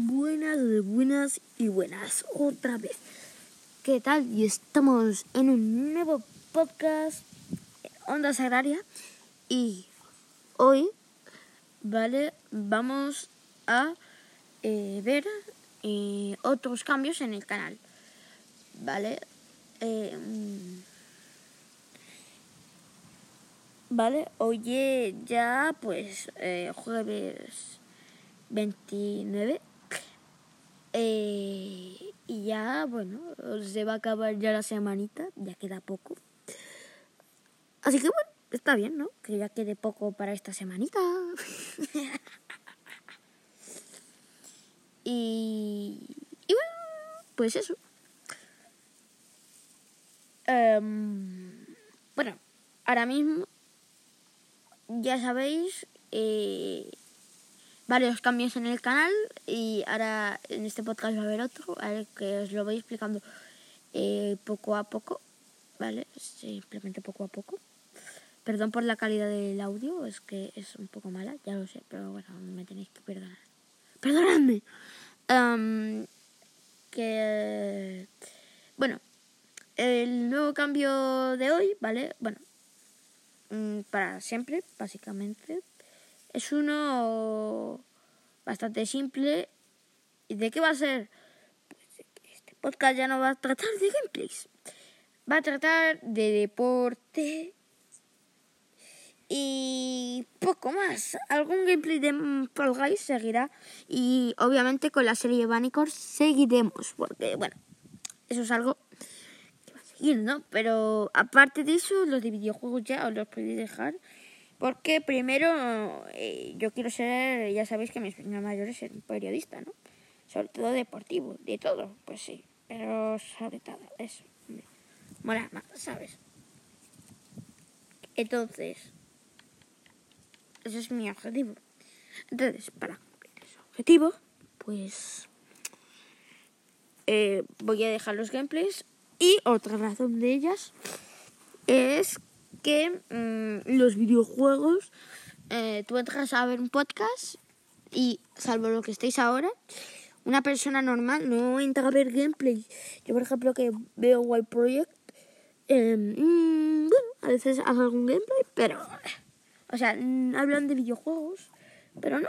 Buenas, buenas y buenas otra vez. ¿Qué tal? Y estamos en un nuevo podcast Onda Sagraria y hoy, vale, vamos a eh, ver eh, otros cambios en el canal, vale. Eh, vale, hoy ya pues jueves 29 eh, y ya, bueno, se va a acabar ya la semanita, ya queda poco. Así que bueno, está bien, ¿no? Que ya quede poco para esta semanita. y, y bueno, pues eso. Um, bueno, ahora mismo, ya sabéis, eh, varios cambios en el canal y ahora en este podcast va a haber otro, que os lo voy explicando eh, poco a poco, ¿vale? Simplemente poco a poco. Perdón por la calidad del audio, es que es un poco mala, ya lo sé, pero bueno, me tenéis que perdonar. ¡Perdonadme! que. Bueno, el nuevo cambio de hoy, ¿vale? Bueno, mm, para siempre, básicamente, es uno bastante simple. ¿Y de qué va a ser? Pues este podcast ya no va a tratar de gameplays. Va a tratar de deporte y poco más. Algún gameplay de Fall Guys seguirá y obviamente con la serie Vanicor seguiremos porque bueno, eso es algo que va a seguir, ¿no? Pero aparte de eso, los de videojuegos ya os los podéis dejar porque primero eh, yo quiero ser, ya sabéis que mi sueño mayor es ser periodista, ¿no? Sobre todo deportivo, de todo, pues sí. Pero sobre todo eso. Mola más, ¿sabes? Entonces, ese es mi objetivo. Entonces, para cumplir ese objetivo, pues eh, voy a dejar los gameplays. Y otra razón de ellas es que mm, los videojuegos, eh, tú entras a ver un podcast y, salvo lo que estéis ahora, una persona normal no entra a ver gameplay. Yo, por ejemplo, que veo Wild Project, em, mm, bueno, a veces hago algún gameplay, pero, o sea, hablan de videojuegos, pero no.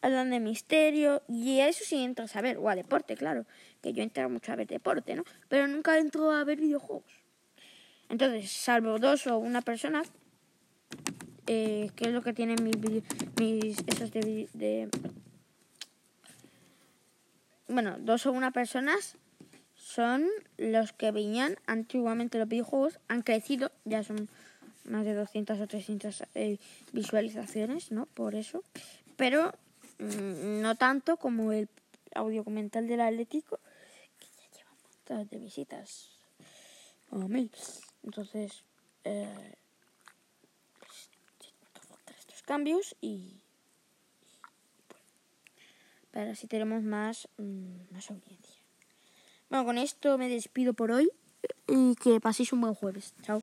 Hablan de misterio y a eso sí entras a ver, o a deporte, claro, que yo entro mucho a ver deporte, ¿no? Pero nunca entro a ver videojuegos. Entonces, salvo dos o una persona, eh, que es lo que tienen mis, mis esos de, bueno, dos o una personas son los que veían antiguamente los videojuegos, han crecido, ya son más de 200 o 300 eh, visualizaciones, ¿no? Por eso, pero mm, no tanto como el audio comental del Atlético, que ya lleva montón de visitas, como mil. Entonces, eh, pues, estos cambios y, para así tenemos más, mm, más audiencia. Bueno, con esto me despido por hoy y que paséis un buen jueves. Chao.